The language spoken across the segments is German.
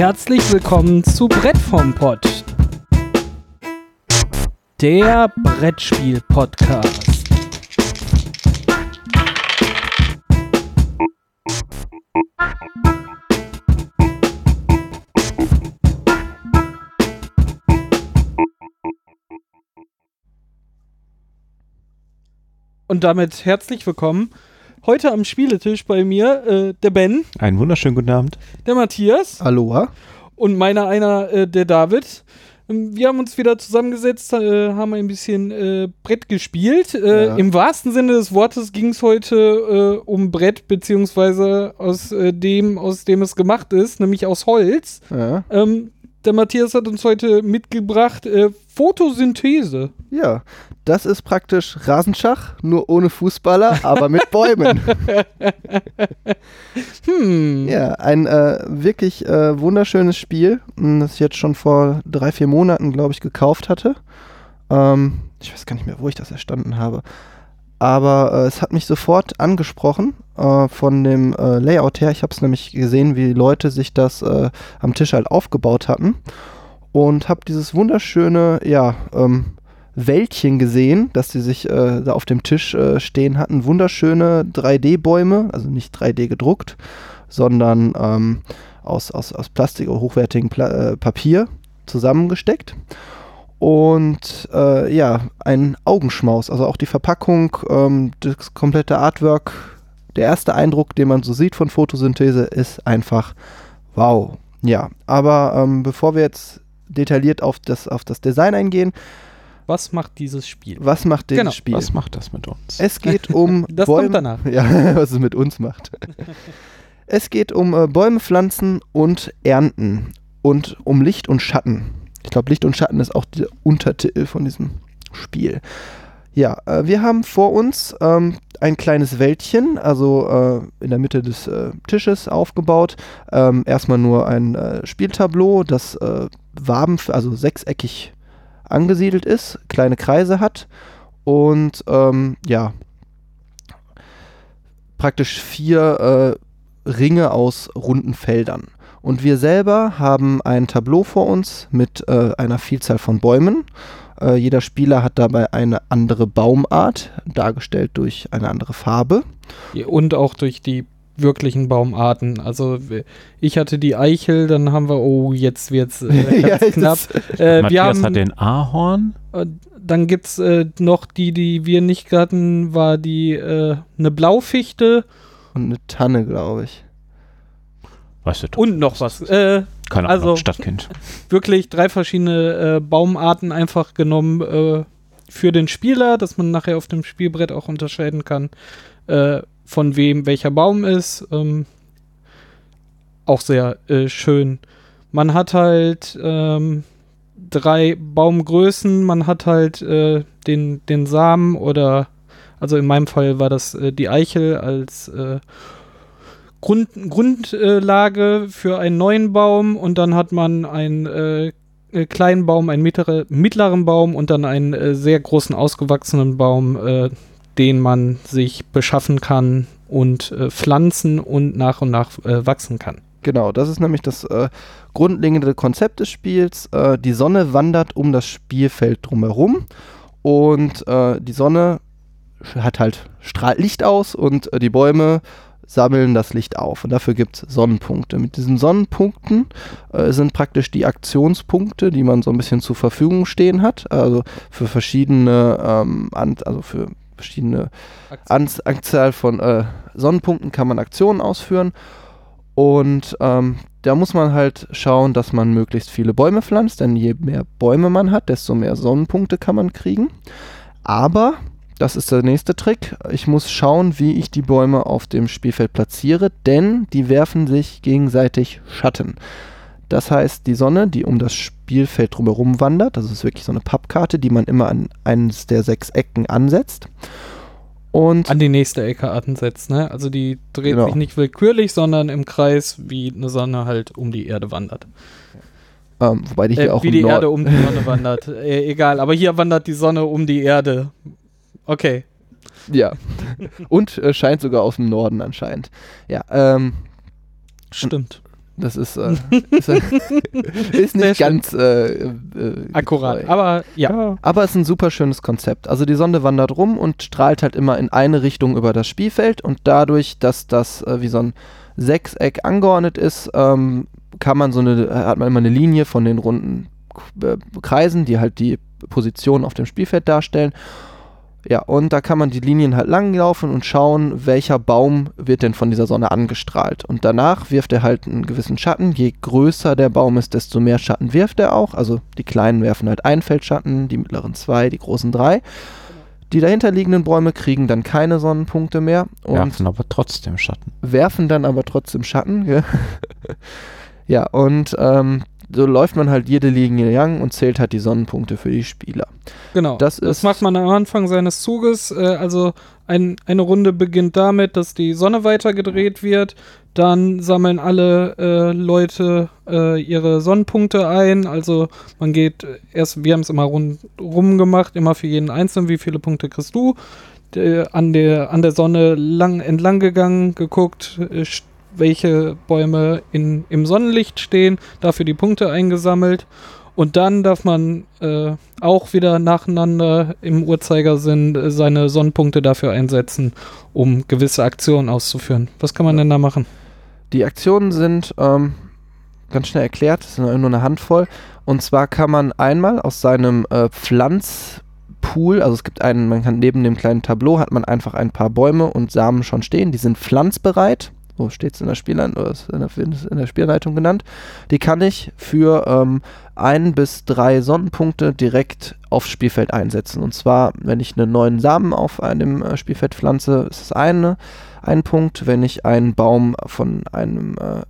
Herzlich willkommen zu Brett vom Pott. Der Brettspiel-Podcast. Und damit herzlich willkommen. Heute am Spieletisch bei mir äh, der Ben, Einen wunderschönen guten Abend. der Matthias Aloha. und meiner einer äh, der David. Ähm, Wir haben uns wieder zusammengesetzt, äh, haben ein bisschen äh, Brett gespielt. Äh, Ja. Im wahrsten Sinne des Wortes ging es heute äh, um Brett, beziehungsweise aus äh, dem, aus dem es gemacht ist, nämlich aus Holz. Ja. Ähm, der Matthias hat uns heute mitgebracht äh, Photosynthese. ja, das ist praktisch Rasenschach, nur ohne Fußballer, aber mit Bäumen. Hm. ja, ein äh, wirklich äh, wunderschönes Spiel, m, das ich jetzt schon vor drei, vier Monaten, glaube ich, gekauft hatte. Ähm, ich weiß gar nicht mehr, wo ich das erstanden habe. Aber äh, es hat mich sofort angesprochen äh, von dem äh, Layout her. Ich habe es nämlich gesehen, wie Leute sich das äh, am Tisch halt aufgebaut hatten. Und habe dieses wunderschöne, ja, ähm, Wäldchen gesehen, dass sie sich äh, da auf dem Tisch äh, stehen hatten. Wunderschöne 3D-Bäume, also nicht 3D gedruckt, sondern ähm, aus, aus, aus Plastik oder hochwertigem Pla äh, Papier zusammengesteckt. Und äh, ja, ein Augenschmaus, also auch die Verpackung, ähm, das komplette Artwork. Der erste Eindruck, den man so sieht von Photosynthese, ist einfach wow. Ja, aber ähm, bevor wir jetzt detailliert auf das, auf das Design eingehen, Was macht dieses Spiel? was macht dieses Genau, Spiel? Was macht das mit uns? Es geht um Das Bäume. kommt danach. Ja, was es mit uns macht. es geht um äh, Bäume pflanzen und ernten und um Licht und Schatten. Ich glaube, Licht und Schatten ist auch der Untertitel von diesem Spiel. Ja, äh, wir haben vor uns ähm, ein kleines Wäldchen, also äh, in der Mitte des äh, Tisches aufgebaut. Ähm, erstmal nur ein äh, Spieltableau, das äh, Waben, also sechseckig angesiedelt ist, kleine Kreise hat und ähm, ja, praktisch vier äh, Ringe aus runden Feldern. Und wir selber haben ein Tableau vor uns mit äh, einer Vielzahl von Bäumen. Äh, jeder Spieler hat dabei eine andere Baumart, dargestellt durch eine andere Farbe. Und auch durch die wirklichen Baumarten. Also ich hatte die Eichel, dann haben wir, oh, jetzt wird's äh, Ja, ganz es knapp. Äh, wir Matthias haben, hat den Ahorn. äh, dann gibt's äh, noch die, die wir nicht hatten, war die äh, eine Blaufichte Und eine Tanne, glaube ich. Weißt du doch. und noch was. Äh, Keine also- Ahnung, Stadtkind. wirklich drei verschiedene äh, Baumarten einfach genommen äh, für den Spieler, dass man nachher auf dem Spielbrett auch unterscheiden kann, äh, von wem welcher Baum ist. Ähm, auch sehr äh, schön. Man hat halt ähm, drei Baumgrößen, man hat halt äh, den, den Samen oder, also in meinem Fall war das äh, die Eichel als äh, Grund, Grundlage für einen neuen Baum und dann hat man einen äh, äh, kleinen Baum, einen mittlere, mittleren Baum und dann einen sehr großen ausgewachsenen Baum, den man sich beschaffen kann und äh, pflanzen und nach und nach äh, wachsen kann. Genau, das ist nämlich das äh, grundlegende Konzept des Spiels. Äh, die Sonne wandert um das Spielfeld drumherum und äh, die Sonne hat halt strahlt Licht aus und äh, die Bäume sammeln das Licht auf und dafür gibt es Sonnenpunkte. Mit diesen Sonnenpunkten äh, sind praktisch die Aktionspunkte, die man so ein bisschen zur Verfügung stehen hat, also für verschiedene, ähm, also für verschiedene Anz Anzahl von äh, Sonnenpunkten kann man Aktionen ausführen. Und ähm, da muss man halt schauen, dass man möglichst viele Bäume pflanzt, denn je mehr Bäume man hat, desto mehr Sonnenpunkte kann man kriegen. Aber, das ist der nächste Trick, ich muss schauen, wie ich die Bäume auf dem Spielfeld platziere, denn die werfen sich gegenseitig Schatten. Das heißt, die Sonne, die um das Spielfeld drumherum wandert, das ist wirklich so eine Pappkarte, die man immer an eines der sechs Ecken ansetzt. Und An die nächste Ecke ansetzt, ne? Also die dreht Genau. sich nicht willkürlich, sondern im Kreis, wie eine Sonne halt um die Erde wandert. ähm, wobei die hier Äh, auch wie die Nord- Erde um die Sonne wandert. Äh, egal, aber hier wandert die Sonne um die Erde. Okay. Ja. Und äh, scheint sogar aus dem Norden anscheinend. Ja, ähm, Stimmt. Das ist, äh, ist, ist nicht ganz äh, äh, akkurat. Aber ja. Aber es ist ein super schönes Konzept. Also die Sonde wandert rum und strahlt halt immer in eine Richtung über das Spielfeld und dadurch, dass das äh, wie so ein Sechseck angeordnet ist, ähm, kann man so eine, hat man immer eine Linie von den runden äh, Kreisen, die halt die Position auf dem Spielfeld darstellen. Ja, und da kann man die Linien halt langlaufen und schauen, welcher Baum wird denn von dieser Sonne angestrahlt. Und danach wirft er halt einen gewissen Schatten. Je größer der Baum ist, desto mehr Schatten wirft er auch. Also die kleinen werfen halt ein Feldschatten, die mittleren zwei, die großen drei. Die dahinterliegenden Bäume kriegen dann keine Sonnenpunkte mehr. Und werfen aber trotzdem Schatten. Werfen dann aber trotzdem Schatten. Ja, ja und ähm, so läuft man halt jede Linie lang und zählt halt die Sonnenpunkte für die Spieler. Genau. Das, das macht man am Anfang seines Zuges. Äh, also ein, eine Runde beginnt damit, dass die Sonne weitergedreht wird. Dann sammeln alle äh, Leute äh, ihre Sonnenpunkte ein. Also man geht erst, wir haben es immer rundrum gemacht, immer für jeden Einzelnen, wie viele Punkte kriegst du. Der, an, der, an der Sonne lang entlang gegangen, geguckt, äh, welche Bäume in, im Sonnenlicht stehen, dafür die Punkte eingesammelt. Und dann darf man äh, auch wieder nacheinander im Uhrzeigersinn äh, seine Sonnenpunkte dafür einsetzen, um gewisse Aktionen auszuführen. Was kann man denn da machen? Die Aktionen sind ähm, ganz schnell erklärt, es sind nur eine Handvoll. Und zwar kann man einmal aus seinem äh, Pflanzpool, also es gibt einen, man kann neben dem kleinen Tableau hat man einfach ein paar Bäume und Samen schon stehen, die sind pflanzbereit so steht es in der Spielleitung, genannt, die kann ich für ähm, ein bis drei Sonnenpunkte direkt aufs Spielfeld einsetzen. Und zwar, wenn ich einen neuen Samen auf einem äh, Spielfeld pflanze, ist es eine, ein Punkt. Wenn ich einen Baum von einem äh,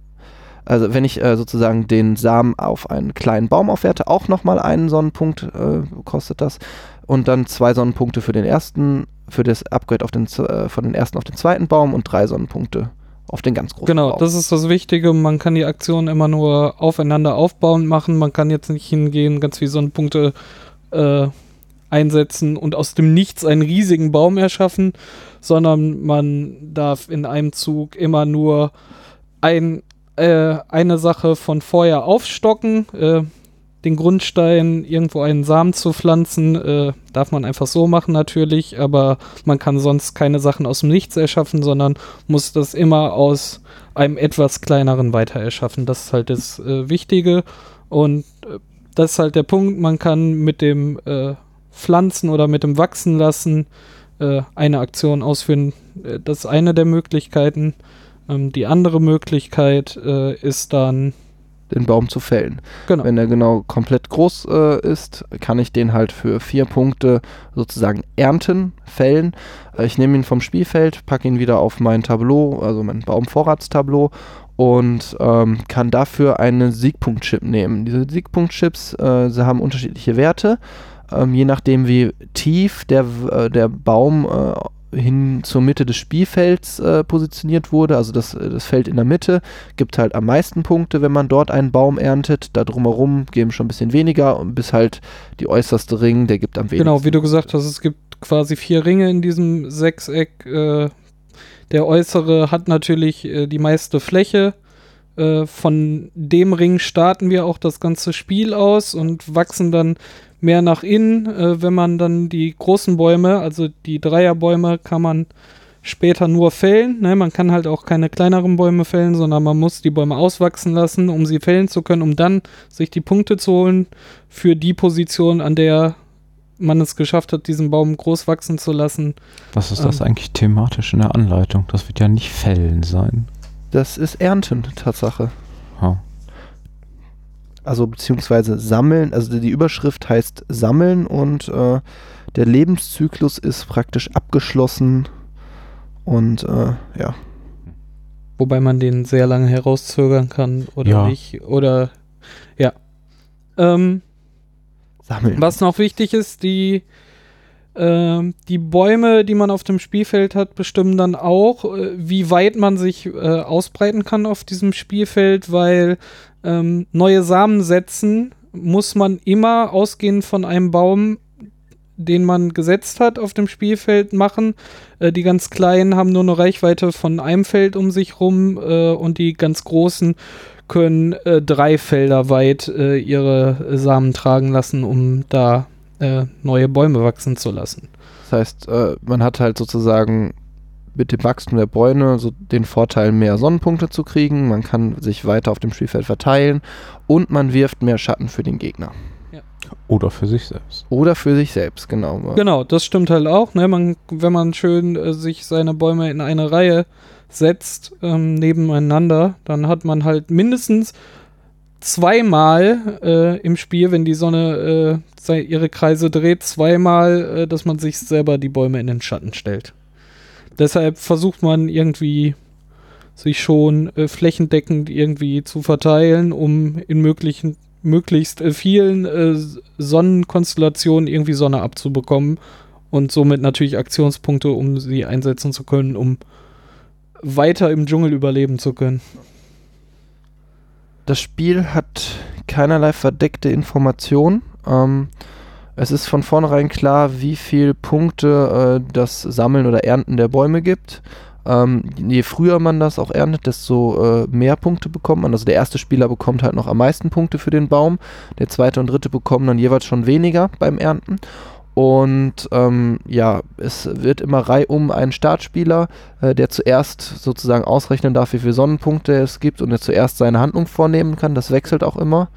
also wenn ich äh, sozusagen den Samen auf einen kleinen Baum aufwerte, auch nochmal einen Sonnenpunkt äh, kostet das. Und dann zwei Sonnenpunkte für den ersten, für das Upgrade auf den, äh, von den ersten auf den zweiten Baum und drei Sonnenpunkte auf den ganz großen Genau, Baum. das ist das Wichtige. Man kann die Aktion immer nur aufeinander aufbauen machen. Man kann jetzt nicht hingehen, ganz wie Sonnenpunkte äh, einsetzen und aus dem Nichts einen riesigen Baum erschaffen, sondern man darf in einem Zug immer nur ein, äh, eine Sache von vorher aufstocken. Äh, den Grundstein, irgendwo einen Samen zu pflanzen, äh, darf man einfach so machen natürlich, aber man kann sonst keine Sachen aus dem Nichts erschaffen, sondern muss das immer aus einem etwas kleineren weiter erschaffen. Das ist halt das äh, Wichtige und äh, das ist halt der Punkt, man kann mit dem äh, Pflanzen oder mit dem Wachsen lassen äh, eine Aktion ausführen. Äh, das ist eine der Möglichkeiten. Ähm, die andere Möglichkeit ist dann den Baum zu fällen. Genau. Wenn er genau komplett groß äh, ist, kann ich den halt für vier Punkte sozusagen ernten, fällen. Äh, ich nehme ihn vom Spielfeld, packe ihn wieder auf mein Tableau, also mein Baumvorratstableau und ähm, kann dafür einen Siegpunktchip nehmen. Diese Siegpunktchips, äh, sie haben unterschiedliche Werte. Ähm, je nachdem, wie tief der, äh, der Baum äh, hin zur Mitte des Spielfelds äh, positioniert wurde, also das, äh, das Feld in der Mitte, gibt halt am meisten Punkte, wenn man dort einen Baum erntet. Da drumherum geben schon ein bisschen weniger, bis halt die äußerste Ring, der gibt am wenigsten. Genau, wie du gesagt hast, es gibt quasi vier Ringe in diesem Sechseck. Äh, der äußere hat natürlich äh, die meiste Fläche. Äh, von dem Ring starten wir auch das ganze Spiel aus und wachsen dann mehr nach innen. Äh, wenn man dann die großen Bäume, also die Dreierbäume, kann man später nur fällen. Ne? Man kann halt auch keine kleineren Bäume fällen, sondern man muss die Bäume auswachsen lassen, um sie fällen zu können, um dann sich die Punkte zu holen für die Position, an der man es geschafft hat, diesen Baum groß wachsen zu lassen. Was ist das ähm, eigentlich thematisch in der Anleitung? Das wird ja nicht Fällen sein. Das ist Ernten, Tatsache. Ha also beziehungsweise sammeln, also die Überschrift heißt sammeln und äh, der Lebenszyklus ist praktisch abgeschlossen und äh, ja. Wobei man den sehr lange herauszögern kann oder ja. nicht. Oder ja. Ähm, Sammeln. Was noch wichtig ist, die, die Bäume, die man auf dem Spielfeld hat, bestimmen dann auch, äh, wie weit man sich äh, ausbreiten kann auf diesem Spielfeld, weil ähm, neue Samen setzen, muss man immer ausgehend von einem Baum, den man gesetzt hat, auf dem Spielfeld machen. Äh, die ganz kleinen haben nur eine Reichweite von einem Feld um sich rum äh, und die ganz großen können äh, drei Felder weit äh, ihre Samen tragen lassen, um da äh, neue Bäume wachsen zu lassen. Das heißt, äh, man hat halt sozusagen mit dem Wachstum der Bäume so den Vorteil, mehr Sonnenpunkte zu kriegen. Man kann sich weiter auf dem Spielfeld verteilen und man wirft mehr Schatten für den Gegner. Oder für sich selbst. Oder für sich selbst, genau. Genau, das stimmt halt auch. Ne? Man, wenn man schön äh, sich seine Bäume in eine Reihe setzt, ähm, nebeneinander, dann hat man halt mindestens zweimal äh, im Spiel, wenn die Sonne äh, ihre Kreise dreht, zweimal, äh, dass man sich selber die Bäume in den Schatten stellt. Deshalb versucht man irgendwie sich schon äh, flächendeckend irgendwie zu verteilen, um in möglichen, möglichst äh, vielen äh, Sonnenkonstellationen irgendwie Sonne abzubekommen und somit natürlich Aktionspunkte, um sie einsetzen zu können, um weiter im Dschungel überleben zu können. Das Spiel hat keinerlei verdeckte Information. Ähm, es ist von vornherein klar, wie viel Punkte äh, das Sammeln oder Ernten der Bäume gibt. Ähm, je früher man das auch erntet, desto äh, mehr Punkte bekommt man. Also der erste Spieler bekommt halt noch am meisten Punkte für den Baum. Der zweite und dritte bekommen dann jeweils schon weniger beim Ernten. Und ähm, ja, es wird immer reihum ein Startspieler, äh, der zuerst sozusagen ausrechnen darf, wie viele Sonnenpunkte es gibt und der zuerst seine Handlung vornehmen kann. Das wechselt auch immer.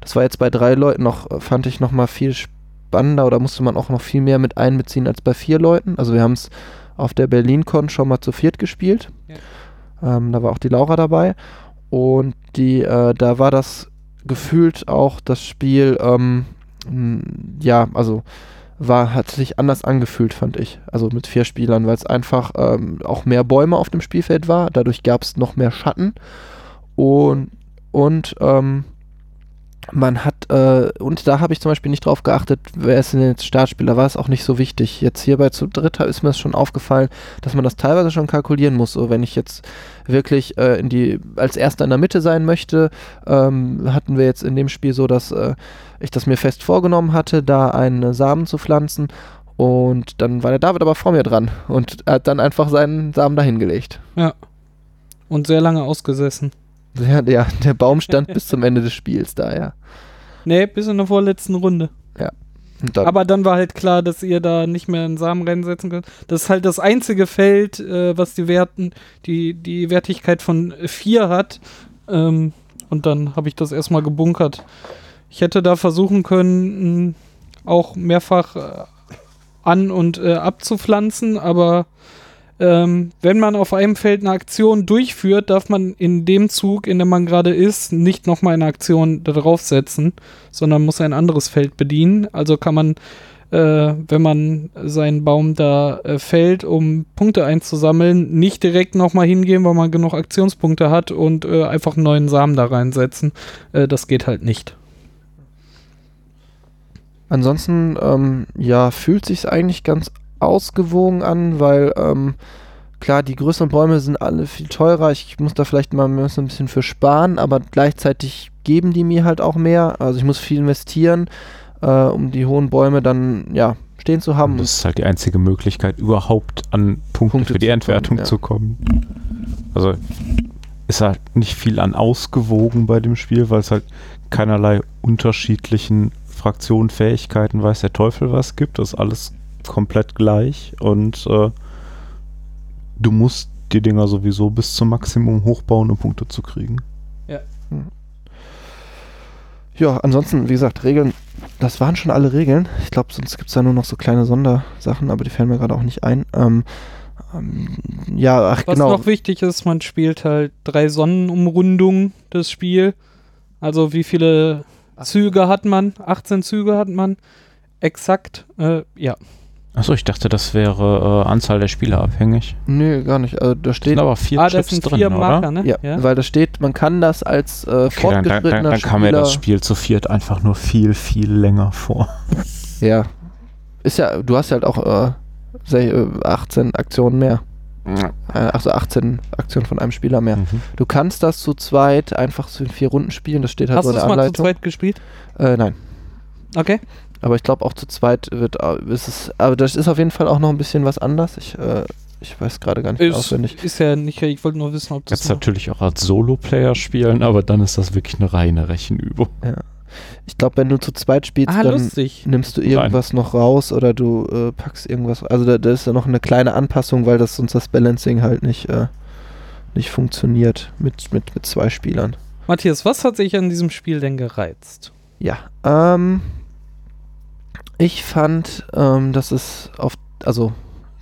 Das war jetzt bei drei Leuten noch, äh, fand ich noch mal viel spannender oder musste man auch noch viel mehr mit einbeziehen als bei vier Leuten. Also wir haben es auf der BerlinCon schon mal zu viert gespielt. Ähm, da war auch die Laura dabei. Und die, äh, da war das gefühlt auch das Spiel, ähm, ja, also war, hat sich anders angefühlt, fand ich. Also mit vier Spielern, weil es einfach ähm, auch mehr Bäume auf dem Spielfeld war. Dadurch gab es noch mehr Schatten. Und, und ähm, man hat, äh, und da habe ich zum Beispiel nicht drauf geachtet, wer ist denn jetzt Startspieler, war es auch nicht so wichtig. Jetzt hierbei zu dritt ist mir das schon aufgefallen, dass man das teilweise schon kalkulieren muss. So, wenn ich jetzt wirklich äh, in die, als Erster in der Mitte sein möchte, ähm, hatten wir jetzt in dem Spiel so, dass äh, ich das mir fest vorgenommen hatte, da einen Samen zu pflanzen. Und dann war der David aber vor mir dran und hat dann einfach seinen Samen dahingelegt. Und sehr lange ausgesessen. Der, der, der Baum stand bis zum Ende des Spiels da, ja. Nee, bis in der vorletzten Runde. Und dann, Aber dann war halt klar, dass ihr da nicht mehr einen Samen reinsetzen könnt. Das ist halt das einzige Feld, äh, was die Werten, die, die Wertigkeit von 4 hat. Ähm, und dann habe ich das erstmal gebunkert. Ich hätte da versuchen können, mh, auch mehrfach äh, an- und äh, abzupflanzen, aber ähm, wenn man auf einem Feld eine Aktion durchführt, darf man in dem Zug, in dem man gerade ist, nicht nochmal eine Aktion da draufsetzen, sondern muss ein anderes Feld bedienen. Also kann man, äh, wenn man seinen Baum da äh, fällt, um Punkte einzusammeln, nicht direkt nochmal hingehen, weil man genug Aktionspunkte hat und äh, einfach einen neuen Samen da reinsetzen. Äh, das geht halt nicht. ansonsten, ähm, ja, fühlt sich eigentlich ganz ausgewogen an, weil, ähm, klar, die größeren Bäume sind alle viel teurer. Ich muss da vielleicht mal ein bisschen für sparen, aber gleichzeitig geben die mir halt auch mehr. Also ich muss viel investieren, äh, um die hohen Bäume dann, ja, stehen zu haben. Das ist halt die einzige Möglichkeit, überhaupt an Punkte, Punkte für die kommen, ja. zu kommen. Also ist halt nicht viel an ausgewogen bei dem Spiel, weil es halt keinerlei unterschiedlichen Fraktionen, Fähigkeiten, weiß der Teufel was gibt. Das ist alles komplett gleich und äh, du musst die Dinger sowieso bis zum Maximum hochbauen, um Punkte zu kriegen. Ja, ansonsten, wie gesagt, Regeln, das waren schon alle Regeln. Ich glaube, sonst gibt es da nur noch so kleine Sondersachen, aber die fallen mir gerade auch nicht ein. Ähm, ähm, ja, ach Was genau. noch wichtig ist, man spielt halt drei Sonnenumrundungen das Spiel. Also wie viele Züge hat man? 18 Züge hat man. Exakt. Äh, ja. Achso, ich dachte, das wäre äh, Anzahl der Spieler abhängig. Nö, gar nicht. Also, da Sind steht, aber vier Ah, das Chips sind drin, vier oder? Marker, ne? ja, weil da steht, man kann das als äh, Okay, dann, dann, fortgeschrittener dann, dann kam mir Spieler. das Spiel zu viert einfach nur viel, viel länger vor. Ja. Ist ja, du hast ja halt auch äh, sech- äh, 18 Aktionen mehr. Äh, also 18 Aktionen von einem Spieler mehr. Mhm. Du kannst das zu zweit einfach zu vier Runden spielen, das steht halt Hast so du in es der mal zu Anleitung. zweit gespielt? Äh, nein. Okay. Aber ich glaube auch zu zweit wird äh, ist es, aber das ist auf jeden Fall auch noch ein bisschen was anders. Ich äh, Ich weiß gerade gar nicht Ist, auswendig. ist ja nicht, ich wollte nur wissen, ob das. Jetzt noch- natürlich auch als Solo-Player spielen, aber dann ist das wirklich eine reine Rechenübung. Ich glaube, wenn du zu zweit spielst, ah, dann lustig. nimmst du irgendwas noch raus oder du äh, packst irgendwas. Also da, da ist ja noch eine kleine Anpassung, weil das sonst das Balancing halt nicht, äh, nicht funktioniert mit, mit, mit zwei Spielern. Matthias, was hat sich an diesem Spiel denn gereizt? Ja, ähm, ich fand, ähm, dass es auf, also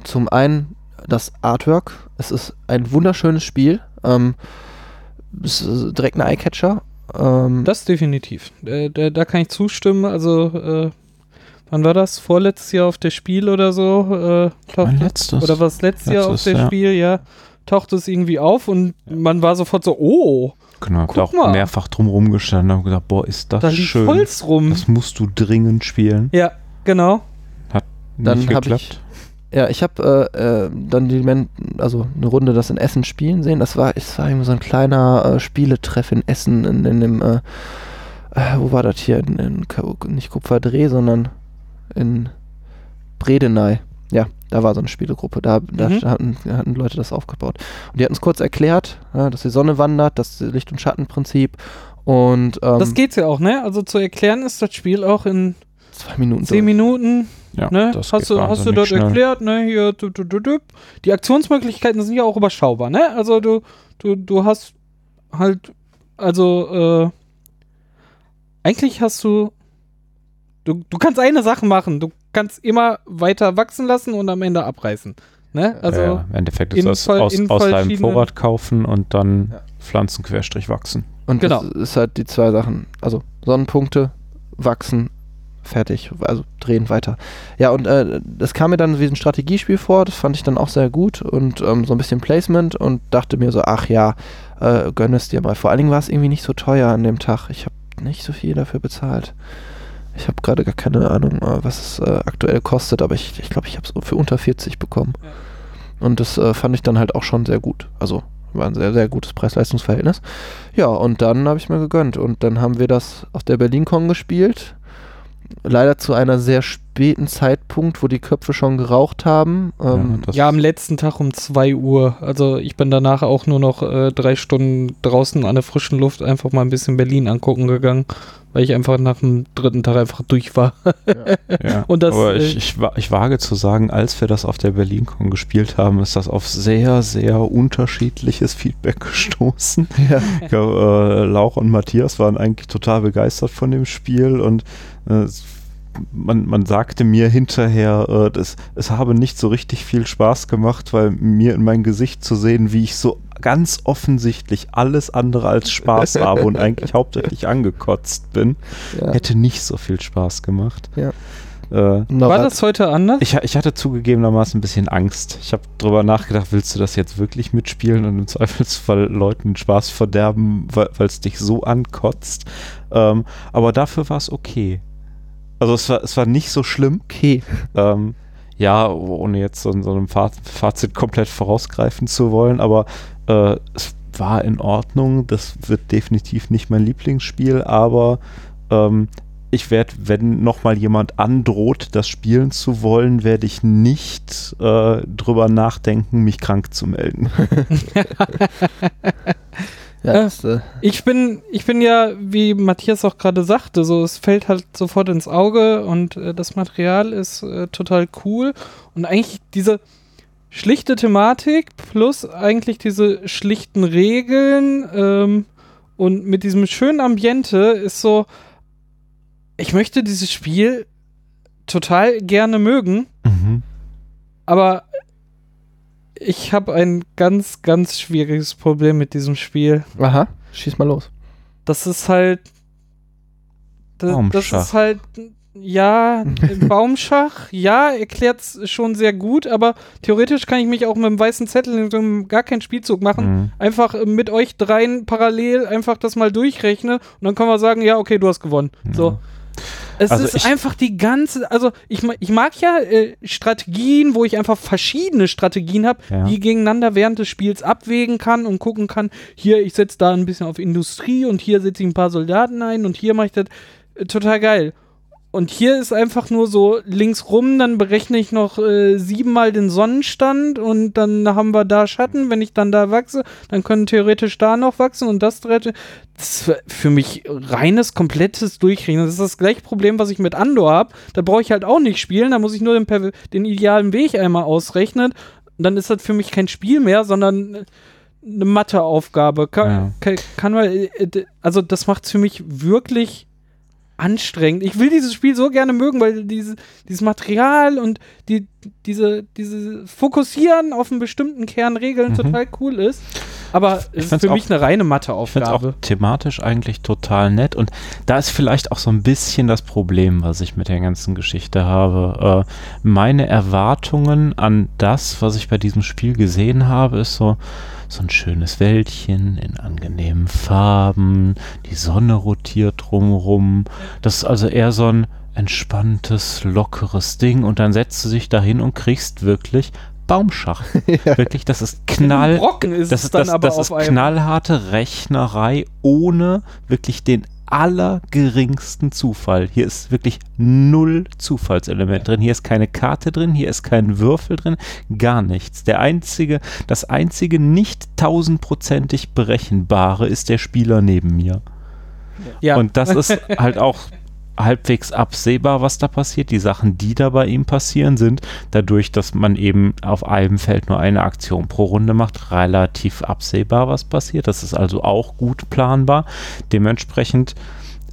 zum einen das Artwork, es ist ein wunderschönes Spiel, ähm, es ist direkt ein Eyecatcher. Ähm, Das definitiv. Äh, da, da kann ich zustimmen. Also, äh, wann war das? Vorletztes Jahr auf der Spiel oder so? Äh, Mein taucht- letztes. oder was letztes Jahr auf der ja. Spiel, ja. Taucht es irgendwie auf und man war sofort so, oh, Genau, hab da Guck auch mal. mehrfach drum rumgestanden und hab gesagt, boah, ist das da schön. Holz rum. Das musst du dringend spielen. Ja, genau. Dann Nicht hab geklappt. Ja, ich habe äh, äh, dann die Men also eine Runde das in Essen spielen sehen. Das war, es war irgendwie so ein kleiner äh, Spieletreff in Essen, in, in dem, äh, äh, wo war das hier? In, in, nicht Kupferdreh, sondern in Bredeney. Ja, da war so eine Spielegruppe. Da, da Mhm. hatten, hatten Leute das aufgebaut. Und die hatten es kurz erklärt, ja, dass die Sonne wandert, das Licht- und Schattenprinzip. Und ähm, Das geht's ja auch, ne? Also zu erklären ist das Spiel auch in zwei Minuten. 10 durch. Minuten, Ja, ne? das Hast geht du, hast du dort schnell. erklärt, ne? Hier, du, du, du, du. Die Aktionsmöglichkeiten sind ja auch überschaubar, ne? Also du, du, du hast halt, also, äh, eigentlich hast du, du, du kannst eine Sache machen, du kannst immer weiter wachsen lassen und am Ende abreißen, ne? Also, ja, im Endeffekt ist das voll- aus, aus deinem Vorrat kaufen und dann Ja. Pflanzen querstrich wachsen. Und Genau. das ist halt die zwei Sachen. Also Sonnenpunkte, wachsen, fertig. Also drehen weiter. Ja, und äh, das kam mir dann wie ein Strategiespiel vor. Das fand ich dann auch sehr gut. Und ähm, so ein bisschen Placement und dachte mir so, ach ja, äh, gönn es dir mal. Vor allen Dingen war es irgendwie nicht so teuer an dem Tag. Ich habe nicht so viel dafür bezahlt. Ich habe gerade gar keine Ahnung, äh, was es äh, aktuell kostet, aber ich glaube, ich, glaub, ich habe es für unter 40 bekommen. Ja. Und das äh, fand ich dann halt auch schon sehr gut. Also war ein sehr, sehr gutes Preis-Leistungs-Verhältnis. Ja, und dann habe ich mir gegönnt. Und dann haben wir das auf der BerlinCon gespielt. Leider zu einer sehr späten Zeitpunkt, wo die Köpfe schon geraucht haben. Ähm, das ja, am letzten Tag um 2 Uhr. Also ich bin danach auch nur noch äh, drei Stunden draußen an der frischen Luft einfach mal ein bisschen Berlin angucken gegangen, weil ich einfach nach dem dritten Tag einfach durch war. Ja, Und das, aber äh, ich, ich, ich wage zu sagen, als wir das auf der BerlinCon gespielt haben, ist das auf sehr, sehr unterschiedliches Feedback gestoßen. ja. Ich glaube, äh, Laura und Matthias waren eigentlich total begeistert von dem Spiel und es- man, man sagte mir hinterher, äh, das, es habe nicht so richtig viel Spaß gemacht, weil mir in mein Gesicht zu sehen, wie ich so ganz offensichtlich alles andere als Spaß habe und eigentlich hauptsächlich angekotzt bin, ja. hätte nicht so viel Spaß gemacht. Ja. Äh, War das heute anders? ich, ich hatte zugegebenermaßen ein bisschen Angst. Ich habe drüber nachgedacht, willst du das jetzt wirklich mitspielen und im Zweifelsfall Leuten Spaß verderben, weil es dich so ankotzt. Ähm, aber dafür war es okay. Also es war, es war nicht so schlimm. okay. Ähm, ja, ohne jetzt so, so einem Fa- Fazit komplett vorausgreifen zu wollen, aber äh, es war in Ordnung. Das wird definitiv nicht mein Lieblingsspiel, aber ähm, ich werde, wenn nochmal jemand androht, das spielen zu wollen, werde ich nicht äh, drüber nachdenken, mich krank zu melden. Ja, äh, Ich bin, ich bin ja, wie Matthias auch gerade sagte, so es fällt halt sofort ins Auge und äh, das Material ist äh, total cool. Und eigentlich diese schlichte Thematik plus eigentlich diese schlichten Regeln ähm, und mit diesem schönen Ambiente ist so, ich möchte dieses Spiel total gerne mögen, Mhm. aber ich habe ein ganz, ganz schwieriges Problem mit diesem Spiel. aha, schieß mal los. Das ist halt. Das, das Baumschach. ist halt. Ja, Baumschach, ja, erklärt's schon sehr gut, aber theoretisch kann ich mich auch mit einem weißen Zettel in so einem gar keinen Spielzug machen. Mhm. Einfach äh, mit euch dreien parallel einfach das mal durchrechne und dann können wir sagen, ja, okay, du hast gewonnen. So. Es Also ist ich- einfach die ganze, also ich, ich mag ja äh, Strategien, wo ich einfach verschiedene Strategien habe, Ja. die gegeneinander während des Spiels abwägen kann und gucken kann, hier, ich setze da ein bisschen auf Industrie und hier setze ich ein paar Soldaten ein und hier mache ich das äh, total geil. Und hier ist einfach nur so links rum, dann berechne ich noch äh, siebenmal den Sonnenstand und dann haben wir da Schatten. Wenn ich dann da wachse, dann können theoretisch da noch wachsen und das dritte. Das ist für mich reines, komplettes Durchrechnen. Das ist das gleiche Problem, was ich mit Andor habe. Da brauche ich halt auch nicht spielen, da muss ich nur den, den idealen Weg einmal ausrechnen. Und dann ist das für mich kein Spiel mehr, sondern eine Matheaufgabe. Kann, Ja. kann, kann man, äh, also das macht es für mich wirklich anstrengend. Ich will dieses Spiel so gerne mögen, weil diese, dieses Material und die, diese, diese Fokussieren auf einen bestimmten Kern Regeln Mhm. total cool ist. Aber es ist für auch- mich eine reine Ich Matheaufgabe. auch thematisch eigentlich total nett und da ist vielleicht auch so ein bisschen das Problem, was ich mit der ganzen Geschichte habe. Äh, meine Erwartungen an das, was ich bei diesem Spiel gesehen habe, ist so, so ein schönes Wäldchen in angenehmen Farben, die Sonne rotiert drumherum. Das ist also eher so ein entspanntes, lockeres Ding und dann setzt du dich dahin und kriegst wirklich Baumschach. Wirklich, das ist knall. Brocken ist Das ist, dann das, aber das ist knallharte Rechnerei ohne wirklich den allergeringsten Zufall. Hier ist wirklich null Zufallselement drin. Hier ist keine Karte drin, hier ist kein Würfel drin, gar nichts. Der einzige, das einzige nicht tausendprozentig berechenbare ist der Spieler neben mir. Ja. Und das ist halt auch halbwegs absehbar, was da passiert. Die Sachen, die da bei ihm passieren, sind dadurch, dass man eben auf einem Feld nur eine Aktion pro Runde macht, relativ absehbar, was passiert. Das ist also auch gut planbar. Dementsprechend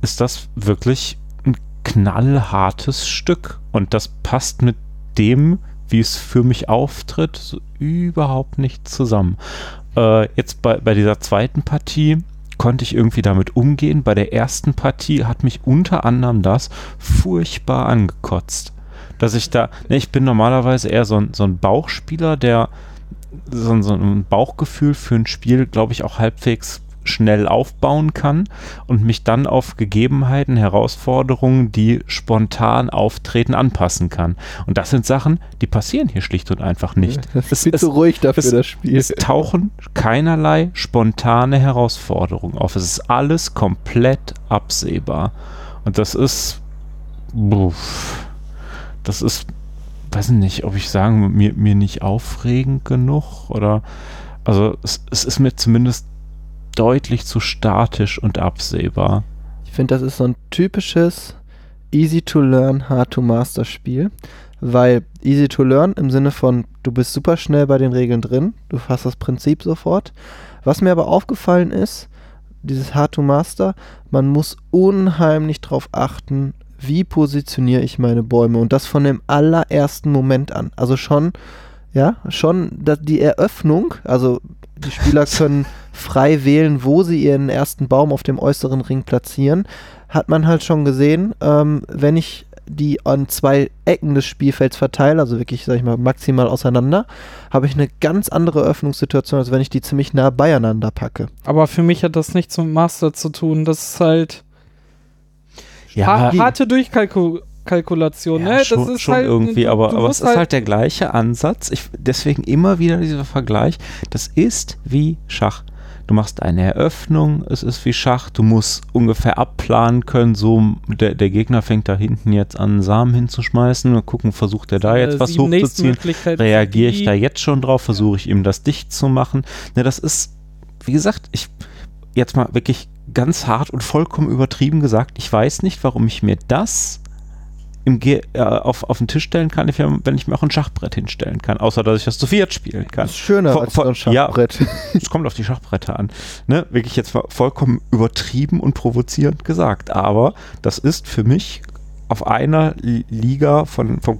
ist das wirklich ein knallhartes Stück. Und das passt mit dem, wie es für mich auftritt, so überhaupt nicht zusammen. Äh, jetzt bei, bei dieser zweiten Partie konnte ich irgendwie damit umgehen. Bei der ersten Partie hat mich unter anderem das furchtbar angekotzt. Dass ich da, ne, ich bin normalerweise eher so ein, so ein Bauchspieler, der so, so ein Bauchgefühl für ein Spiel, glaube ich, auch halbwegs schnell aufbauen kann und mich dann auf Gegebenheiten, Herausforderungen, die spontan auftreten, anpassen kann. Und das sind Sachen, die passieren hier schlicht und einfach nicht. Das ist Es- viel zu ruhig dafür, es- das Spiel. Es tauchen keinerlei spontane Herausforderungen auf. Es ist alles komplett absehbar. Und das ist. Buff, das ist. Weiß nicht, ob ich sagen, mir, mir nicht aufregend genug oder. Also, es, es ist mir zumindest deutlich zu statisch und absehbar. Ich finde, das ist so ein typisches Easy to Learn, Hard to Master Spiel, weil Easy to Learn im Sinne von, du bist super schnell bei den Regeln drin, du hast das Prinzip sofort. Was mir aber aufgefallen ist, dieses Hard to Master, man muss unheimlich drauf achten, wie positioniere ich meine Bäume und das von dem allerersten Moment an. Also schon, ja, schon die Eröffnung, also die Spieler können frei wählen, wo sie ihren ersten Baum auf dem äußeren Ring platzieren, hat man halt schon gesehen, ähm, wenn ich die an zwei Ecken des Spielfelds verteile, also wirklich, sag ich mal, maximal auseinander, habe ich eine ganz andere Öffnungssituation, als wenn ich die ziemlich nah beieinander packe. Aber für mich hat das nichts mit Master zu tun. Das ist halt ha harte Durchkalkulation. Ja, ne? das schon, ist schon halt, irgendwie, aber, aber es musst ist halt der gleiche Ansatz. Ich, deswegen immer wieder dieser Vergleich. Das ist wie Schach. Du machst eine Eröffnung, es ist wie Schach, du musst ungefähr abplanen können, so der, der Gegner fängt da hinten jetzt an, Samen hinzuschmeißen und gucken, versucht er da äh, jetzt was hochzuziehen, reagiere ich da jetzt schon drauf, versuche ich ihm das dicht zu machen. Ne, das ist, wie gesagt, ich jetzt mal wirklich ganz hart und vollkommen übertrieben gesagt, ich weiß nicht, warum ich mir das im Ge äh, auf, auf den Tisch stellen kann, wenn ich mir auch ein Schachbrett hinstellen kann, außer dass ich das zu viert spielen kann. Das ist schöner Vor- als vor- ein ja. Schachbrett. Es kommt auf die Schachbretter an. Ne? Wirklich jetzt vollkommen übertrieben und provozierend gesagt. Aber das ist für mich auf einer Li- Liga von, vom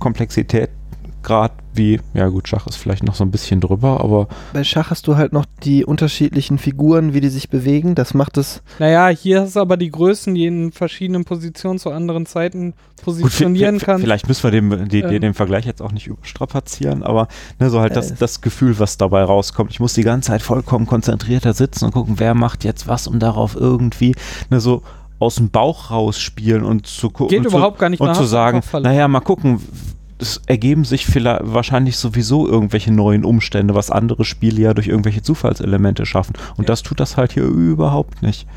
Komplexitätsgrad wie, ja gut, Schach ist vielleicht noch so ein bisschen drüber, aber Bei Schach hast du halt noch die unterschiedlichen Figuren, wie die sich bewegen. Das macht es Naja, hier hast du aber die Größen, die in verschiedenen Positionen zu anderen Zeiten positionieren kannst. vielleicht müssen wir den, die, Ähm. den Vergleich jetzt auch nicht überstrapazieren, aber ne, so halt das, Äh. das Gefühl, was dabei rauskommt. Ich muss die ganze Zeit vollkommen konzentrierter sitzen und gucken, wer macht jetzt was, um darauf irgendwie ne, so aus dem Bauch rausspielen und zu gucken. Geht und zu, überhaupt gar nicht. und zu sagen, naja, mal gucken, es ergeben sich vielleicht wahrscheinlich sowieso irgendwelche neuen Umstände, was andere Spiele ja durch irgendwelche Zufallselemente schaffen. Und Ja. das tut das halt hier überhaupt nicht.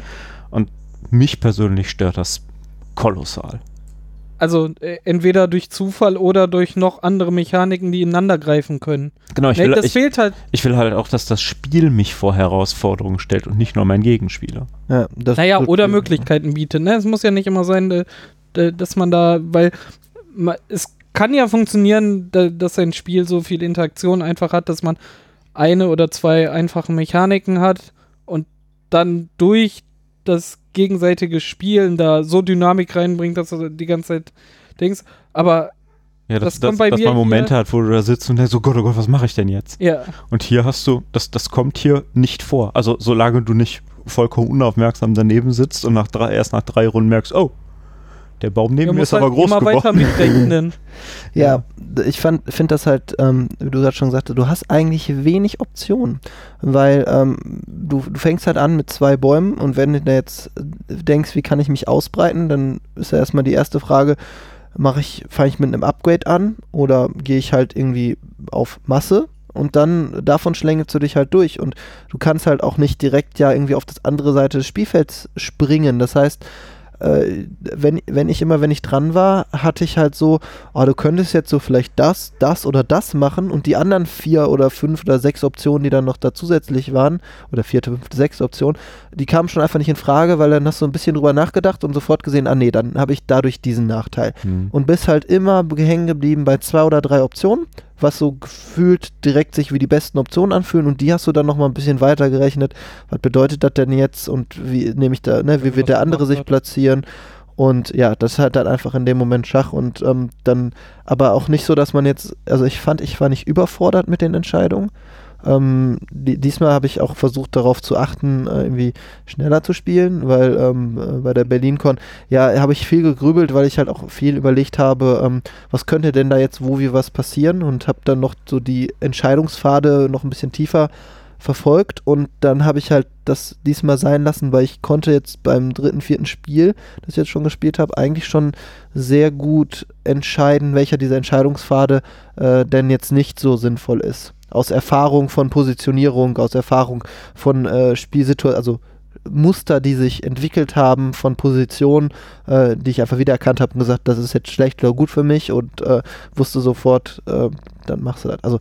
Und mich persönlich stört das kolossal. also äh, entweder durch Zufall oder durch noch andere Mechaniken, die ineinander greifen können. Genau, ich Nee, will, das ich, fehlt halt. ich will halt auch, dass das Spiel mich vor Herausforderungen stellt und nicht nur mein Gegenspieler. Ja, das Naja, oder Möglichkeiten bietet. Ne? Es muss ja nicht immer sein, äh, dass man da, weil es kann ja funktionieren, da- dass ein Spiel so viel Interaktion einfach hat, dass man eine oder zwei einfache Mechaniken hat und dann durch das gegenseitige Spielen da so Dynamik reinbringt, dass du die ganze Zeit denkst. Aber Ja, Das dass, kommt dass, bei dass mir man Momente hat, wo du da sitzt und denkst, so Gott, oh Gott, was mache ich denn jetzt? ja, Und hier hast du, das, das kommt hier nicht vor. Also solange du nicht vollkommen unaufmerksam daneben sitzt und nach drei, erst nach drei Runden merkst, oh, der Baum neben mir muss ist aber halt groß immer weiter geworden. mitrechnen. Ja, d- ich finde das halt, ähm, wie du gerade schon sagte, du hast eigentlich wenig Optionen, weil ähm, du, du fängst halt an mit zwei Bäumen und wenn du da jetzt äh, denkst, wie kann ich mich ausbreiten, dann ist ja erstmal die erste Frage, mache ich, fange ich mit einem Upgrade an oder gehe ich halt irgendwie auf Masse und dann davon schlängelst du dich halt durch und du kannst halt auch nicht direkt ja irgendwie auf das andere Seite des Spielfelds springen. Das heißt, äh, wenn, wenn ich immer, wenn ich dran war, hatte ich halt so, oh, du könntest jetzt so vielleicht das, das oder das machen und die anderen vier oder fünf oder sechs Optionen, die dann noch da zusätzlich waren, oder vierte, fünfte, sechste Option, die kamen schon einfach nicht in Frage, weil dann hast du ein bisschen drüber nachgedacht und sofort gesehen, ah nee, dann habe ich dadurch diesen Nachteil. Hm. Und bist halt immer hängen geblieben bei zwei oder drei Optionen, was so gefühlt direkt sich wie die besten Optionen anfühlen und die hast du dann nochmal ein bisschen weiter gerechnet. Was bedeutet das denn jetzt und wie nehme ich da, ne, wie wird der andere sich platzieren? Und ja, das hat dann einfach in dem Moment Schach und ähm, dann aber auch nicht so, dass man jetzt, also ich fand, ich war nicht überfordert mit den Entscheidungen. Ähm, die, diesmal habe ich auch versucht darauf zu achten, äh, irgendwie schneller zu spielen, weil ähm, äh, bei der BerlinCon, ja, habe ich viel gegrübelt, weil ich halt auch viel überlegt habe, ähm, was könnte denn da jetzt wo wie was passieren und habe dann noch so die Entscheidungspfade noch ein bisschen tiefer verfolgt und dann habe ich halt das diesmal sein lassen, weil ich konnte jetzt beim dritten, vierten Spiel, das ich jetzt schon gespielt habe, eigentlich schon sehr gut entscheiden, welcher dieser Entscheidungspfade äh, denn jetzt nicht so sinnvoll ist. Aus Erfahrung von Positionierung, aus Erfahrung von äh, Spielsituationen, also Muster, die sich entwickelt haben von Positionen, äh, die ich einfach wiedererkannt habe und gesagt, das ist jetzt schlecht oder gut für mich und äh, wusste sofort, äh, dann machst du das. Also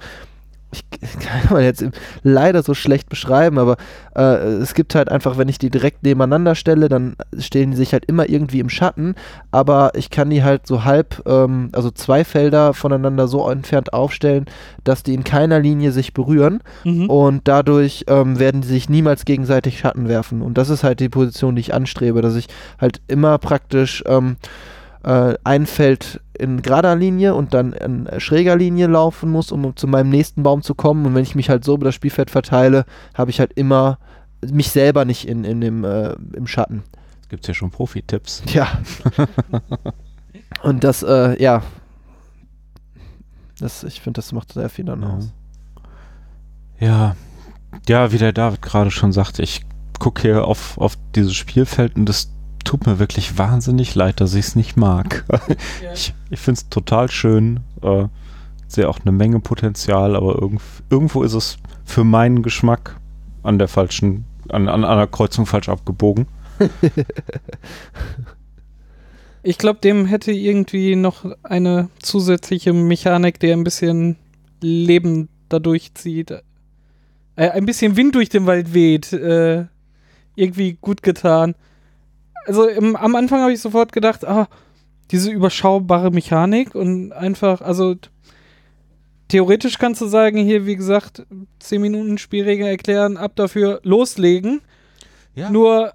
ich kann man jetzt leider so schlecht beschreiben, aber äh, es gibt halt einfach, wenn ich die direkt nebeneinander stelle, dann stehen die sich halt immer irgendwie im Schatten, aber ich kann die halt so halb, ähm, also zwei Felder voneinander so entfernt aufstellen, dass die in keiner Linie sich berühren Mhm. und dadurch ähm, werden die sich niemals gegenseitig Schatten werfen. Und das ist halt die Position, die ich anstrebe, dass ich halt immer praktisch ähm, äh, ein Feld in gerader Linie und dann in schräger Linie laufen muss, um zu meinem nächsten Baum zu kommen. Und wenn ich mich halt so über das Spielfeld verteile, habe ich halt immer mich selber nicht in, in dem, äh, im Schatten. Es gibt ja schon Profi-Tipps. Ja. und das, äh, ja. Das, ich finde, das macht sehr viel dann Ja. aus. Ja, ja, wie der David gerade schon sagte, ich gucke hier auf, auf dieses Spielfeld und das tut mir wirklich wahnsinnig leid, dass ich es nicht mag. Ich, ich finde es total schön, äh, sehe auch eine Menge Potenzial, aber irgend, irgendwo ist es für meinen Geschmack an der falschen, an, an einer Kreuzung falsch abgebogen. Ich glaube, dem hätte irgendwie noch eine zusätzliche Mechanik, der ein bisschen Leben dadurch zieht. Äh, ein bisschen Wind durch den Wald weht. Äh, irgendwie gut getan. Also im, am Anfang habe ich sofort gedacht, ah, diese überschaubare Mechanik und einfach, also theoretisch kannst du sagen, hier, wie gesagt, 10 Minuten Spielregeln erklären, ab dafür loslegen. Ja. Nur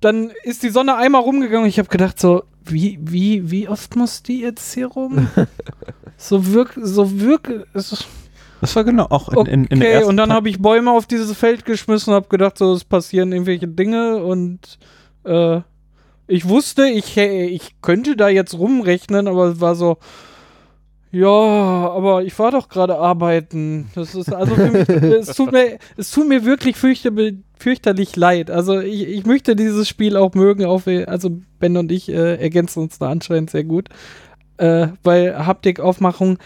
dann ist die Sonne einmal rumgegangen und ich habe gedacht so, wie, wie, wie oft muss die jetzt hier rum? so wirk, so wirk, es- Das war genau auch in, okay. in, in der ersten und dann habe ich Bäume auf dieses Feld geschmissen und habe gedacht so, es passieren irgendwelche Dinge und äh, ich wusste, ich, ich könnte da jetzt rumrechnen, aber es war so, ja, aber ich war doch gerade arbeiten. Das ist also für mich, es tut mir, es tut mir wirklich fürchte, fürchterlich leid. Also ich, ich möchte dieses Spiel auch mögen, auch also Ben und ich äh, ergänzen uns da anscheinend sehr gut. Äh, weil Haptikaufmachung,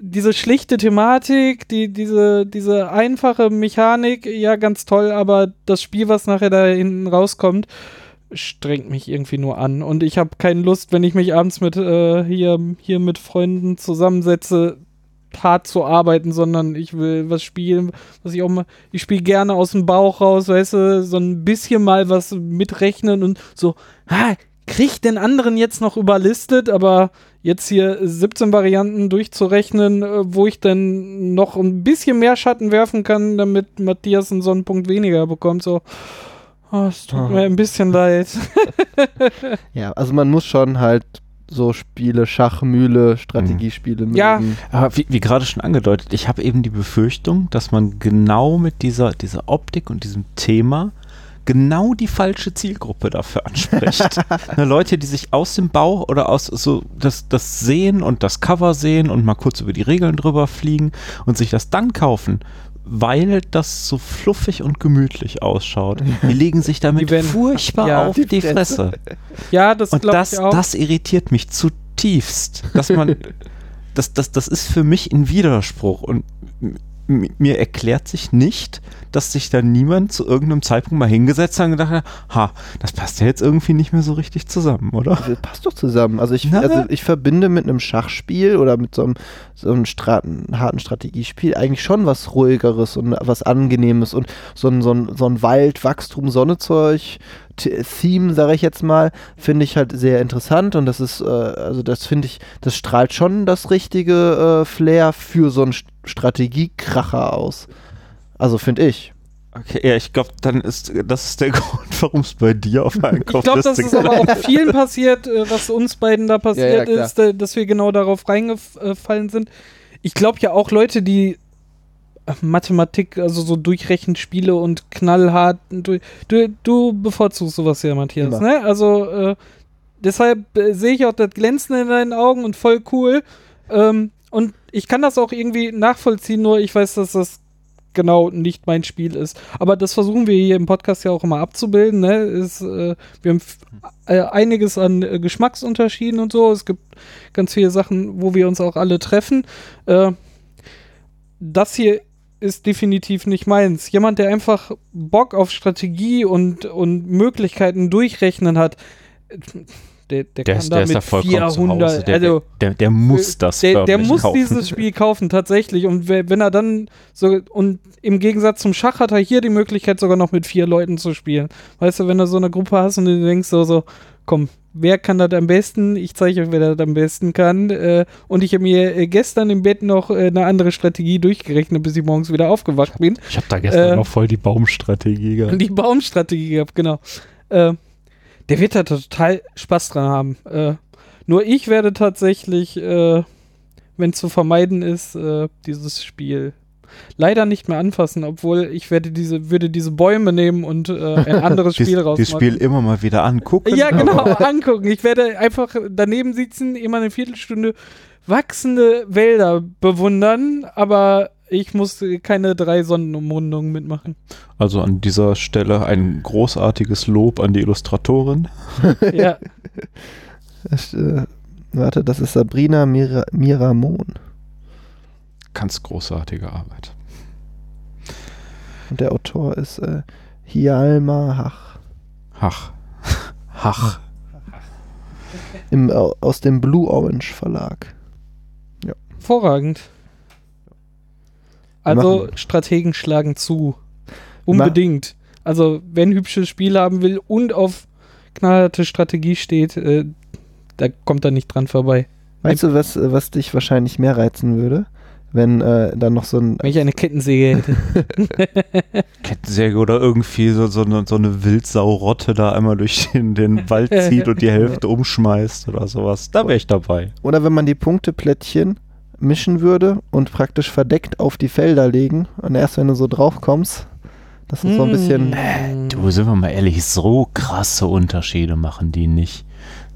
diese schlichte Thematik, die, diese, diese einfache Mechanik, ja, ganz toll, aber das Spiel, was nachher da hinten rauskommt, strengt mich irgendwie nur an. Und ich habe keine Lust, wenn ich mich abends mit äh, hier, hier mit Freunden zusammensetze, hart zu arbeiten, sondern ich will was spielen, was ich auch mal, ich spiele gerne aus dem Bauch raus, weißt du, so ein bisschen mal was mitrechnen und so, ha, krieg den anderen jetzt noch überlistet, aber jetzt hier 17 Varianten durchzurechnen, äh, wo ich dann noch ein bisschen mehr Schatten werfen kann, damit Matthias einen Sonnenpunkt weniger bekommt, so, oh, es tut Ah. mir ein bisschen leid. Ja, also man muss schon halt so Spiele, Schachmühle, Strategiespiele mögen. Ja. Aber wie, wie gerade schon angedeutet, ich habe eben die Befürchtung, dass man genau mit dieser, dieser Optik und diesem Thema genau die falsche Zielgruppe dafür anspricht. ne, Leute, die sich aus dem Bauch oder aus so das, das sehen und das Cover sehen und mal kurz über die Regeln drüber fliegen und sich das dann kaufen, weil das so fluffig und gemütlich ausschaut. Die legen sich damit Die werden- furchtbar ja, auf die die, Fresse. Fresse. Ja, das Und das, ich auch. das irritiert mich zutiefst. Dass man, das, das, das ist für mich ein Widerspruch. Und mir erklärt sich nicht, dass sich da niemand zu irgendeinem Zeitpunkt mal hingesetzt hat und gedacht hat, ha, das passt ja jetzt irgendwie nicht mehr so richtig zusammen, oder? Das passt doch zusammen. Also ich, also ich verbinde mit einem Schachspiel oder mit so einem, so einem Stra harten Strategiespiel eigentlich schon was ruhigeres und was angenehmes und so ein, so ein, so ein Wald, Wachstum, Sonnezeug T- Theme, sage ich jetzt mal, finde ich halt sehr interessant und das ist, äh, also das finde ich, das strahlt schon das richtige äh, Flair für so einen St- Strategiekracher aus. Also finde ich. Okay, ja, ich glaube, dann ist das ist der Grund, warum es bei dir auf der Ich glaube, das ist aber auch vielen passiert, äh, was uns beiden da passiert klar. ist, äh, dass wir genau darauf reingefallen sind. Ich glaube ja auch Leute, die äh, Mathematik, also so Durchrechenspiele und knallhart, du, du, du bevorzugst sowas ja, Matthias, Immer. ne? Also äh, deshalb äh, sehe ich auch das Glänzen in deinen Augen und voll cool. Ähm, und ich kann das auch irgendwie nachvollziehen, nur ich weiß, dass das genau nicht mein Spiel ist. Aber das versuchen wir hier im Podcast ja auch immer abzubilden. Ne? Ist, äh, wir haben äh, einiges an äh, Geschmacksunterschieden und so. Es gibt ganz viele Sachen, wo wir uns auch alle treffen. Äh, das hier ist definitiv nicht meins. Jemand, der einfach Bock auf Strategie und, und Möglichkeiten durchrechnen hat, äh, der, der, Der kann ist, der ist damit da vollkommen 400, zu Hause. Der, also der, der muss das der, der muss kaufen. dieses Spiel kaufen, tatsächlich. Und we- wenn er dann so, und im Gegensatz zum Schach hat er hier die Möglichkeit, sogar noch mit vier Leuten zu spielen. Weißt du, wenn du so eine Gruppe hast und du denkst so, so, komm, wer kann das am besten? Ich zeige euch, wer das am besten kann. Äh, und ich habe mir äh, gestern im Bett noch äh, eine andere Strategie durchgerechnet, bis ich morgens wieder aufgewacht bin. Ich habe da gestern Äh, noch voll die Baumstrategie gehabt. Die Baumstrategie gehabt, genau. Äh, der wird da total Spaß dran haben. Äh, nur ich werde tatsächlich, wenn zu vermeiden ist, dieses Spiel leider nicht mehr anfassen, obwohl ich werde diese, würde diese Bäume nehmen und äh, ein anderes Spiel rausmachen. Dieses Spiel immer mal wieder angucken. Ja, genau, angucken. Ich werde einfach daneben sitzen, immer eine Viertelstunde wachsende Wälder bewundern, aber ich muss keine drei Sonnenumrundungen mitmachen. Also an dieser Stelle ein großartiges Lob an die Illustratorin. ja. Das, äh, warte, das ist Sabrina Mira Miramon. Ganz großartige Arbeit. Und der Autor ist äh, Hialma Hach. Hach. Hach. Im, au- aus dem Blue Orange Verlag. Hervorragend. Also Machen. Strategen schlagen zu. Unbedingt. Also wenn hübsches Spiel haben will und auf knallharte Strategie steht, äh, da kommt er nicht dran vorbei. Weißt du, was, äh, was dich wahrscheinlich mehr reizen würde? Wenn äh, dann noch so ein. Wenn ich eine Kettensäge hätte. Kettensäge oder irgendwie so, so, eine, so eine Wildsaurotte da einmal durch den, den Wald zieht und die Hälfte umschmeißt oder sowas. Da wäre ich dabei. Oder wenn man die Punkteplättchen mischen würde und praktisch verdeckt auf die Felder legen. Und erst wenn du so drauf kommst, das ist so ein bisschen. Mm. Du, sind wir mal ehrlich, so krasse Unterschiede machen die nicht.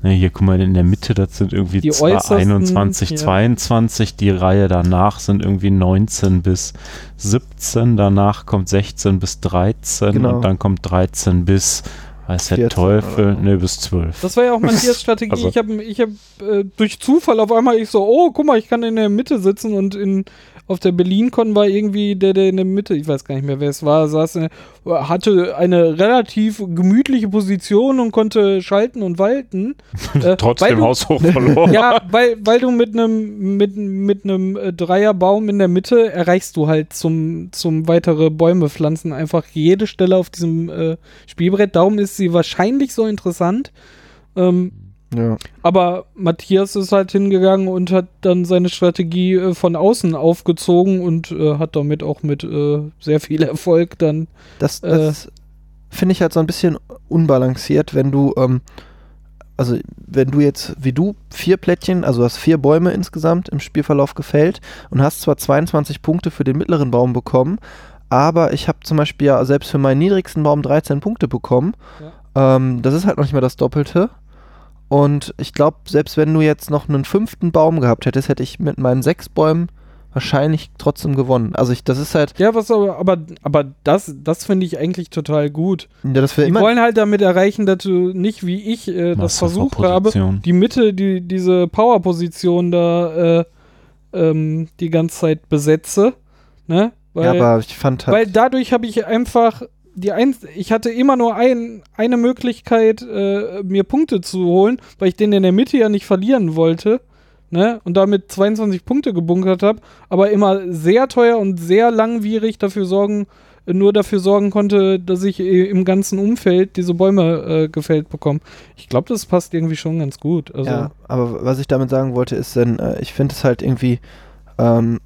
Ne, hier, guck mal, in der Mitte, das sind irgendwie Die äußersten, 21, ja. 22, die Reihe danach sind irgendwie 19 bis 17, danach kommt 16 bis 13 Genau. und dann kommt 13 bis, weiß der 14 Teufel, ne, bis 12. Das war ja auch Matthias Strategie. Also- ich habe ich hab, äh, durch Zufall auf einmal ich so, oh, guck mal, ich kann in der Mitte sitzen und in auf der BerlinCon war irgendwie der, der in der Mitte, ich weiß gar nicht mehr, wer es war, saß, äh, hatte eine relativ gemütliche Position und konnte schalten und walten. Äh, Trotzdem du, haushoch verloren. Ja, weil, weil du mit einem mit, mit einem äh, Dreierbaum in der Mitte erreichst du halt zum, zum weitere Bäume pflanzen einfach jede Stelle auf diesem äh, Spielbrett. Darum ist sie wahrscheinlich so interessant. Ähm, Ja. aber Matthias ist halt hingegangen und hat dann seine Strategie äh, von außen aufgezogen und äh, hat damit auch mit äh, sehr viel Erfolg dann. Das, Äh. das finde ich halt so ein bisschen unbalanciert, wenn du, ähm, also wenn du jetzt, wie du, vier Plättchen, also hast vier Bäume insgesamt im Spielverlauf gefällt und hast zwar 22 Punkte für den mittleren Baum bekommen, aber ich habe zum Beispiel ja selbst für meinen niedrigsten Baum 13 Punkte bekommen. Ähm, das ist halt noch nicht mal das Doppelte. Und ich glaube, selbst wenn du jetzt noch einen fünften Baum gehabt hättest, hätte ich mit meinen sechs Bäumen wahrscheinlich trotzdem gewonnen. Also ich, das ist halt, Ja, was aber, aber, aber das, das finde ich eigentlich total gut. ja, das Wir immer wollen halt damit erreichen, dass du nicht wie ich äh, das versucht habe, die Mitte, die, diese Power-Position da äh, ähm, die ganze Zeit besetze. Ne? Weil, Ja, aber ich fand halt. weil dadurch habe ich einfach die ein, ich hatte immer nur ein, eine Möglichkeit, äh, mir Punkte zu holen, weil ich den in der Mitte ja nicht verlieren wollte. Ne? Und damit 22 Punkte gebunkert habe, aber immer sehr teuer und sehr langwierig dafür sorgen, nur dafür sorgen konnte, dass ich äh, im ganzen Umfeld diese Bäume äh, gefällt bekomme. Ich glaube, das passt irgendwie schon ganz gut. Also, ja, aber was ich damit sagen wollte, ist, denn, äh, ich finde es halt irgendwie, ähm,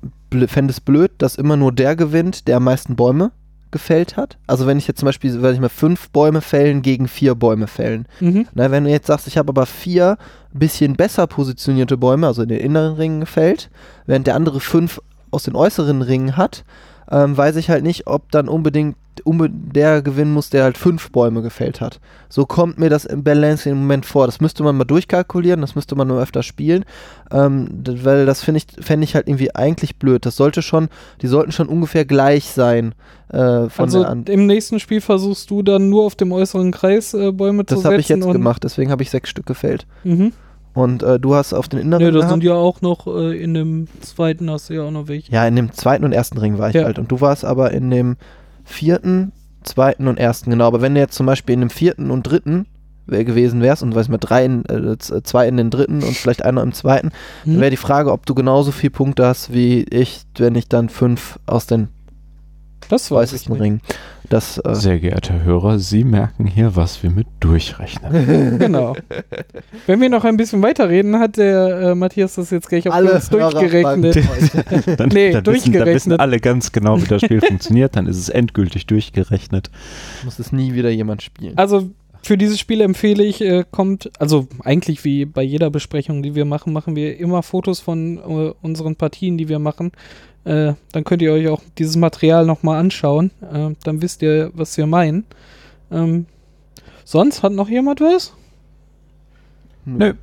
fände es blöd, dass immer nur der gewinnt, der am meisten Bäume gefällt hat. Also wenn ich jetzt zum Beispiel, weil ich mal fünf Bäume fällen gegen vier Bäume fällen. mhm. Na, wenn du jetzt sagst, ich habe aber vier bisschen besser positionierte Bäume, also in den inneren Ringen gefällt, während der andere fünf aus den äußeren Ringen hat, ähm, weiß ich halt nicht, ob dann unbedingt unbe der gewinnen muss, der halt fünf Bäume gefällt hat. So kommt mir das im Balance im Moment vor. Das müsste man mal durchkalkulieren, das müsste man nur öfter spielen, ähm, weil das finde ich, fände ich halt irgendwie eigentlich blöd. Das sollte schon, die sollten schon ungefähr gleich sein äh, von Also im nächsten Spiel versuchst du dann nur auf dem äußeren Kreis äh, Bäume zu Das setzen. habe ich jetzt gemacht, deswegen habe ich sechs Stück gefällt. Mhm. Und äh, du hast auf den inneren Ja, da gehabt? sind ja auch noch äh, in dem zweiten hast du ja auch noch welche. Ja, in dem zweiten und ersten Ring war ich Ja. halt. Und du warst aber in dem vierten, zweiten und ersten, genau. Aber wenn du jetzt zum Beispiel in dem vierten und dritten gewesen wärst und weiß mal drei in, äh, z- zwei in den dritten und vielleicht einer im zweiten, dann Mhm. wäre die Frage, ob du genauso viele Punkte hast wie ich, wenn ich dann fünf aus den Das weiß ich nicht. Das, äh, Sehr geehrter Hörer, Sie merken hier, was wir mit durchrechnen. Genau. Wenn wir noch ein bisschen weiterreden, hat der äh, Matthias das jetzt gleich auf alle uns Hörer durchgerechnet. Dann, Nee, dann, wissen, dann wissen durchgerechnet. alle ganz genau, wie das Spiel funktioniert. Dann ist es endgültig durchgerechnet. Muss es nie wieder jemand spielen. Also für dieses Spiel empfehle ich, äh, kommt, also eigentlich wie bei jeder Besprechung, die wir machen, machen wir immer Fotos von äh, unseren Partien, die wir machen. Äh, dann könnt ihr euch auch dieses Material nochmal anschauen. Äh, dann wisst ihr, was wir meinen. Ähm, sonst hat noch jemand was? Nö.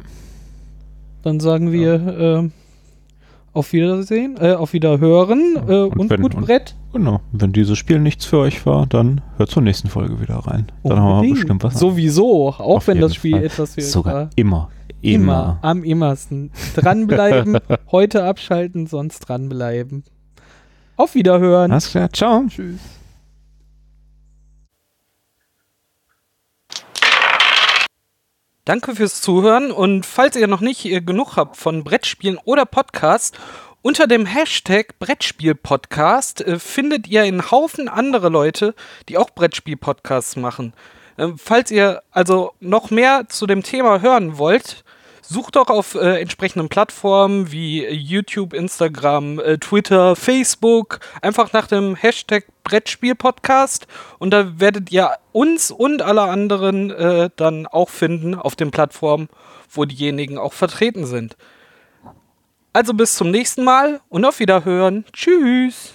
Dann sagen wir äh, auf Wiedersehen, äh, auf Wiederhören äh, Und und, wenn- gut und- Brett. Genau. Wenn dieses Spiel nichts für euch war, dann hört zur nächsten Folge wieder rein. Dann haben wir Unbedingt. bestimmt was. Sowieso, auch Auf wenn das Spiel Fall. etwas für euch Sogar war. immer. Immer, Immer. am immersten. Dranbleiben, heute abschalten, sonst dranbleiben. Auf Wiederhören. Alles klar. Ciao. Tschüss. Danke fürs Zuhören und falls ihr noch nicht äh, genug habt von Brettspielen oder Podcast, unter dem Hashtag Brettspiel-Podcast äh, findet ihr einen Haufen andere Leute, die auch Brettspiel-Podcasts machen. Ähm, falls ihr also noch mehr zu dem Thema hören wollt, sucht doch auf äh, entsprechenden Plattformen wie YouTube, Instagram, äh, Twitter, Facebook einfach nach dem Hashtag Brettspiel-Podcast und da werdet ihr uns und alle anderen äh, dann auch finden auf den Plattformen, wo diejenigen auch vertreten sind. Also bis zum nächsten Mal und auf Wiederhören. Tschüss.